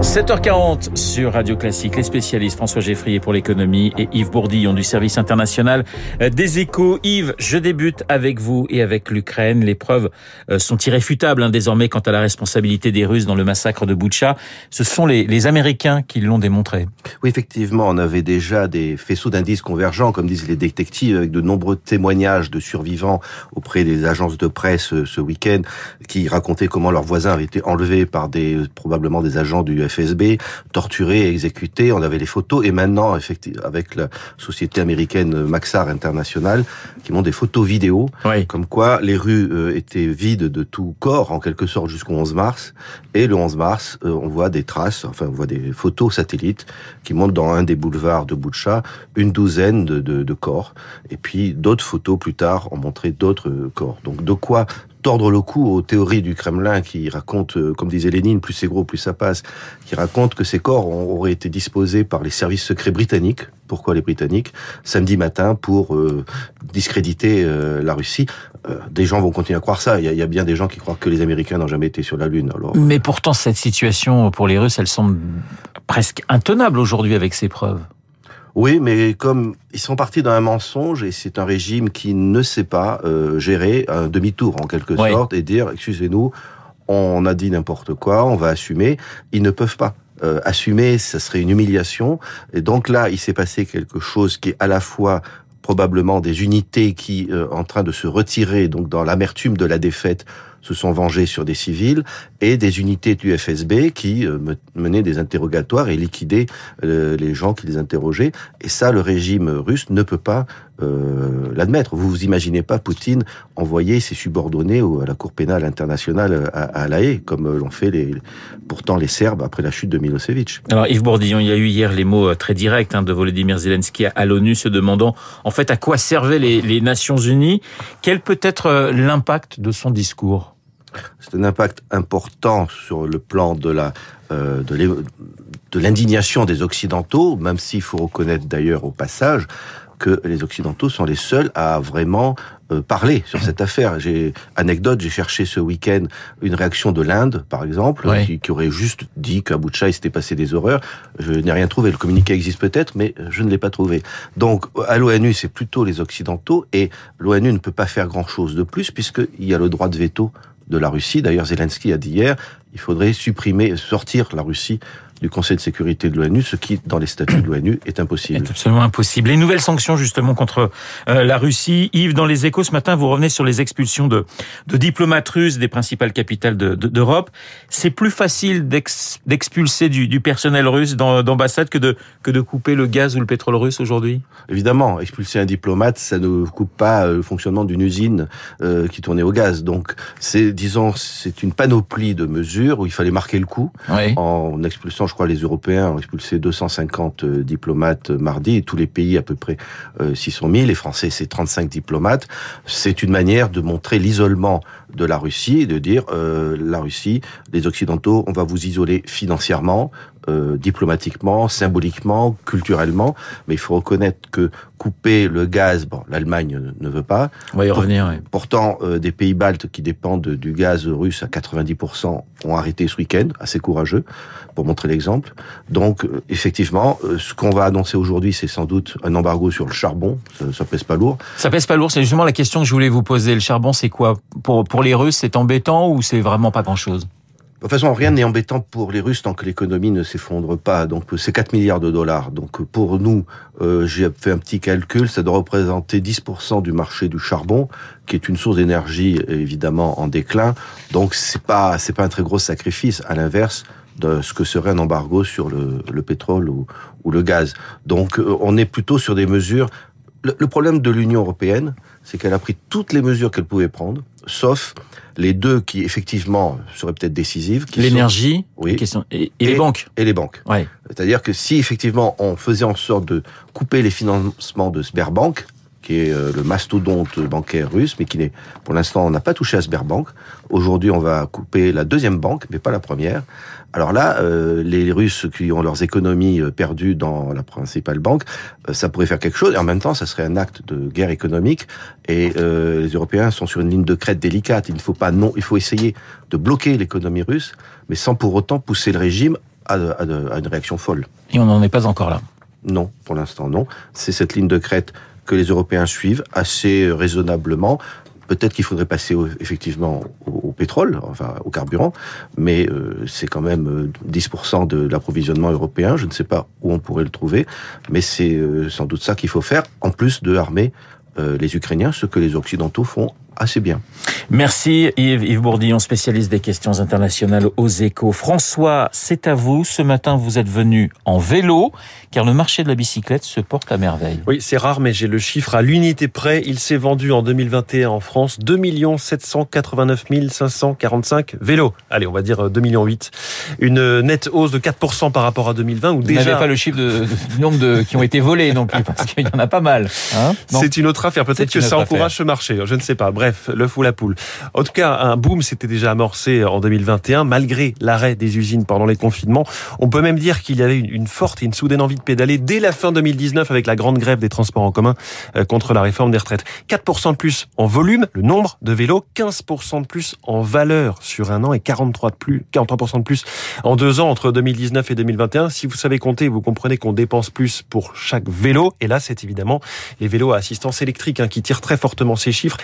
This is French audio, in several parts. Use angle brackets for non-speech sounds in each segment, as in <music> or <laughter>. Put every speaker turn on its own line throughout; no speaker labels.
7h40 sur Radio Classique, les spécialistes François Geffrier pour l'économie et Yves Bourdillon du service international des échos. Yves, je débute avec vous et avec l'Ukraine. Les preuves euh, sont irréfutables hein, désormais quant à la responsabilité des Russes dans le massacre de Boutcha. Ce sont les, les Américains qui l'ont démontré.
Oui, effectivement, on avait déjà des faisceaux d'indices convergents, comme disent les détectives, avec de nombreux témoignages de survivants auprès des agences de presse euh, ce week-end qui racontaient comment leurs voisins avaient été enlevés par des probablement des agents du FSB, torturés exécutés. On avait les photos et maintenant, effectivement, avec la société américaine Maxar International, qui montre des photos vidéo,
Oui.
comme quoi les rues euh, étaient vides de tout corps, en quelque sorte, jusqu'au 11 mars. Et le 11 mars, euh, on voit des traces, enfin, on voit des photos satellites qui montrent dans un des boulevards de Boucha une douzaine de, de- de corps. Et puis d'autres photos plus tard ont montré d'autres euh, corps. Donc de quoi tordre le cou aux théories du Kremlin qui racontent, euh, comme disait Lénine, plus c'est gros, plus ça passe, qui racontent que ces corps auraient été disposés par les services secrets britanniques. Pourquoi les Britanniques? Samedi matin pour euh, discréditer euh, la Russie. Des gens vont continuer à croire ça. Il y, y a bien des gens qui croient que les Américains n'ont jamais été sur la Lune. Alors,
Mais pourtant, cette situation pour les Russes, elle semble presque intenable aujourd'hui avec ces preuves.
Oui, mais comme ils sont partis dans un mensonge et c'est un régime qui ne sait pas euh, gérer un demi-tour en quelque
Oui.
sorte et dire excusez-nous, on a dit n'importe quoi, on va assumer. Ils ne peuvent pas. Euh, assumer, ça serait une humiliation. Et donc là, il s'est passé quelque chose qui est à la fois probablement des unités qui, euh, en train de se retirer, donc dans l'amertume de la défaite, se sont vengées sur des civils, et des unités du FSB qui euh, me- menaient des interrogatoires et liquidaient euh, les gens qui les interrogeaient. Et ça, le régime russe ne peut pas euh, l'admettre. Vous vous imaginez pas Poutine envoyer ses subordonnés à la Cour pénale internationale à, à La Haye, comme euh, l'ont fait les, pourtant les Serbes après la chute de Milosevic.
Alors Yves Bourdillon, il y a eu hier les mots euh, très directs hein, de Volodymyr Zelensky à l'ONU se demandant en fait à quoi servaient les, les Nations Unies? Quel peut être euh, l'impact de son discours?
C'est un impact important sur le plan de la euh, de l'indignation des Occidentaux, même s'il faut reconnaître d'ailleurs au passage que les Occidentaux sont les seuls à vraiment euh, parler sur cette affaire. J'ai anecdote, j'ai cherché ce week-end une réaction de l'Inde, par exemple,
Ouais.
qui, qui aurait juste dit qu'à Boucha il s'était passé des horreurs. Je n'ai rien trouvé. Le communiqué existe peut-être, mais je ne l'ai pas trouvé. Donc à l'ONU, c'est plutôt les Occidentaux et l'ONU ne peut pas faire grand-chose de plus puisqu'il y a le droit de veto de la Russie. D'ailleurs, Zelensky a dit hier, il faudrait supprimer, sortir la Russie du Conseil de sécurité de l'ONU, ce qui, dans les statuts de l'ONU, est impossible.
C'est absolument impossible. Les nouvelles sanctions justement contre euh, la Russie. Yves, dans les échos ce matin, vous revenez sur les expulsions de, de diplomates russes des principales capitales de- de- d'Europe. C'est plus facile d'ex- d'expulser du, du personnel russe d'ambassade que de, que de couper le gaz ou le pétrole russe aujourd'hui?
Évidemment, expulser un diplomate, ça ne coupe pas euh, le fonctionnement d'une usine euh, qui tournait au gaz. Donc, c'est, disons, c'est une panoplie de mesures où il fallait marquer le coup
Oui.
en expulsant, je crois, les Européens ont expulsé 250 euh, diplomates euh, mardi, et tous les pays à peu près euh, 600 000, les Français c'est 35 diplomates. C'est une manière de montrer l'isolement de la Russie, et de dire euh, la Russie, les Occidentaux, on va vous isoler financièrement, euh, diplomatiquement, symboliquement, culturellement, mais il faut reconnaître que couper le gaz, bon, l'Allemagne ne- veut pas,
On va y revenir. oui.
Pourtant, euh, des pays baltes qui dépendent du gaz russe à 90% ont arrêté ce week-end, assez courageux, pour montrer l'exemple. Donc, euh, effectivement, ce qu'on va annoncer aujourd'hui, c'est sans doute un embargo sur le charbon, ça, ça pèse pas lourd.
Ça pèse pas lourd. C'est justement la question que je voulais vous poser. Le charbon, c'est quoi? Pour, pour les Russes, c'est embêtant ou c'est vraiment pas grand-chose?
De toute façon, rien n'est embêtant pour les Russes tant que l'économie ne s'effondre pas. Donc, c'est 4 milliards de dollars. Donc, pour nous, euh, j'ai fait un petit calcul, ça doit représenter 10% du marché du charbon, qui est une source d'énergie évidemment en déclin. Donc, c'est pas c'est pas un très gros sacrifice. À l'inverse de ce que serait un embargo sur le, le pétrole ou, le gaz. Donc, euh, on est plutôt sur des mesures. Le problème de l'Union européenne, c'est qu'elle a pris toutes les mesures qu'elle pouvait prendre, sauf les deux qui effectivement seraient peut-être décisives,
L'énergie
Oui.
et, et les banques.
et les banques.
Ouais.
C'est-à-dire que si effectivement on faisait en sorte de couper les financements de Sberbank, qui est euh, le mastodonte bancaire russe, mais qui n'est, pour l'instant, on n'a pas touché à Sberbank. Aujourd'hui, on va couper la deuxième banque, mais pas la première. Alors là, euh, les Russes qui ont leurs économies euh, perdues dans la principale banque, ça pourrait faire quelque chose. Et en même temps, ça serait un acte de guerre économique. Et les Européens sont sur une ligne de crête délicate. Il ne faut pas non, il faut essayer de bloquer l'économie russe, mais sans pour autant pousser le régime à, à, à une réaction folle.
Et on n'en est pas encore là.
Non, pour l'instant non. C'est cette ligne de crête que les Européens suivent assez raisonnablement. Peut-être qu'il faudrait passer effectivement au, pétrole, enfin au carburant, mais euh, c'est quand même 10% euh, de l'approvisionnement européen. Je ne sais pas où on pourrait le trouver, mais c'est euh, sans doute ça qu'il faut faire, en plus de armer les Ukrainiens, ce que les Occidentaux font assez bien.
Merci Yves, Yves Bourdillon, spécialiste des questions internationales aux échos. François, c'est à vous. Ce matin, vous êtes venu en vélo, car le marché de la bicyclette se porte à merveille.
Oui, c'est rare, mais j'ai le chiffre à l'unité près. Il s'est vendu en 2021 en France 2 789 545 vélos. Allez, on va dire 2 millions 8. Une nette hausse de 4% par rapport à 2020. Où
vous
déjà...
n'avez pas le chiffre de, du nombre de, qui ont été volés non plus, parce qu'il y en a pas mal.
Hein <laughs> c'est une autre affaire. Peut-être que ça encourage ce marché. Je ne sais pas. Bref, le fou la poule. En tout cas, un boom s'était déjà amorcé en 2021, malgré l'arrêt des usines pendant les confinements. On peut même dire qu'il y avait une forte et une soudaine envie de pédaler dès la fin 2019 avec la grande grève des transports en commun euh, contre la réforme des retraites. 4% de plus en volume, le nombre de vélos, 15% de plus en valeur sur un an et 43 de plus, 43% de plus en deux ans entre 2019 et 2021. Si vous savez compter, vous comprenez qu'on dépense plus pour chaque vélo. Et là, c'est évidemment les vélos à assistance électrique hein, qui tirent très fortement ces chiffres.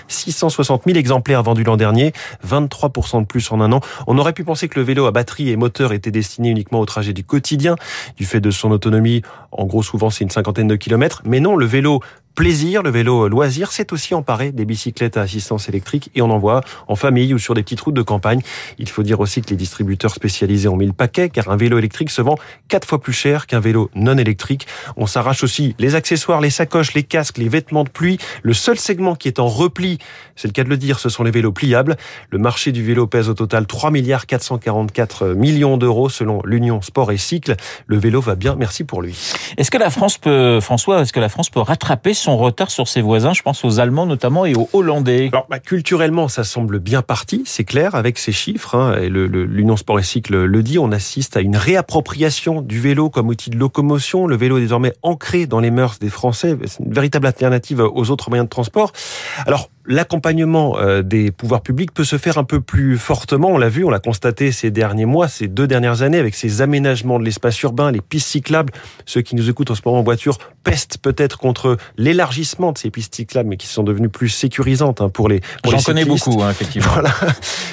660 000 exemplaires vendus l'an dernier, 23% de plus en un an. On aurait pu penser que le vélo à batterie et moteur était destiné uniquement au trajet du quotidien, du fait de son autonomie. En gros, souvent, c'est une cinquantaine de kilomètres. Mais non, le vélo plaisir, le vélo loisir, c'est aussi emparé des bicyclettes à assistance électrique et on en voit en famille ou sur des petites routes de campagne. Il faut dire aussi que les distributeurs spécialisés ont mis le paquet car un vélo électrique se vend quatre fois plus cher qu'un vélo non électrique. On s'arrache aussi les accessoires, les sacoches, les casques, les vêtements de pluie. Le seul segment qui est en repli, c'est le cas de le dire, ce sont les vélos pliables. Le marché du vélo pèse au total 3 milliards 444 millions d'euros selon l'Union Sport et Cycle. Le vélo va bien, merci pour lui.
Est-ce que la France peut, François, est-ce que la France peut rattraper son retard sur ses voisins, je pense aux Allemands notamment et aux Hollandais.
Alors, bah, culturellement, ça semble bien parti, c'est clair, avec ces chiffres, hein, et l'Union Sport et Cycle le dit, on assiste à une réappropriation du vélo comme outil de locomotion. Le vélo est désormais ancré dans les mœurs des Français, c'est une véritable alternative aux autres moyens de transport. Alors, l'accompagnement euh, des pouvoirs publics peut se faire un peu plus fortement. On l'a vu, on l'a constaté ces derniers mois, ces deux dernières années, avec ces aménagements de l'espace urbain, les pistes cyclables. Ceux qui nous écoutent en ce moment en voiture pestent peut-être contre l'élargissement de ces pistes cyclables, mais qui sont devenues plus sécurisantes hein, pour les.
J'en connais beaucoup, hein, effectivement. <laughs>
Voilà.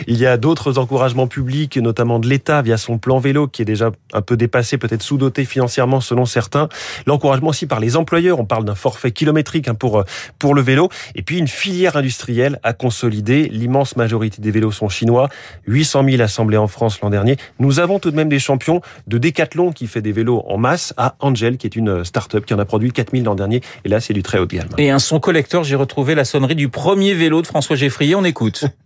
Il y a d'autres encouragements publics, notamment de l'État via son plan vélo, qui est déjà un peu dépassé, peut-être sous-doté financièrement selon certains. L'encouragement aussi par les employeurs. On parle d'un forfait kilométrique hein, pour pour le vélo, et puis une filière industriel à consolider. L'immense majorité des vélos sont chinois. 800 000 assemblés en France l'an dernier. Nous avons tout de même des champions de Decathlon qui fait des vélos en masse à Angel, qui est une start-up qui en a produit 4000 l'an dernier. Et là, c'est du très haut de gamme.
Et un son collecteur, j'ai retrouvé la sonnerie du premier vélo de François Geffrier. On écoute. <laughs>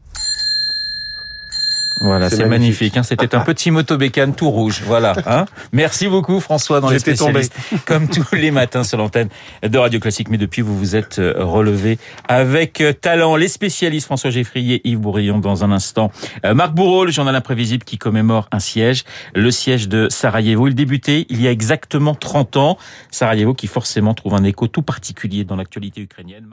Voilà, c'est magnifique. hein. C'était un petit motobécane tout rouge. Voilà. Hein. Merci beaucoup François dans les spécialistes. Tombé. Comme <laughs> tous les matins sur l'antenne de Radio Classique. Mais depuis, vous vous êtes euh, relevé avec euh, talent. Les spécialistes François Geffrier, Yves Bourillon dans un instant. Euh, Marc Bourreau, le journal imprévisible qui commémore un siège, le siège de Sarajevo. Il débutait il y a exactement 30 ans. Sarajevo qui forcément trouve un écho tout particulier dans l'actualité ukrainienne.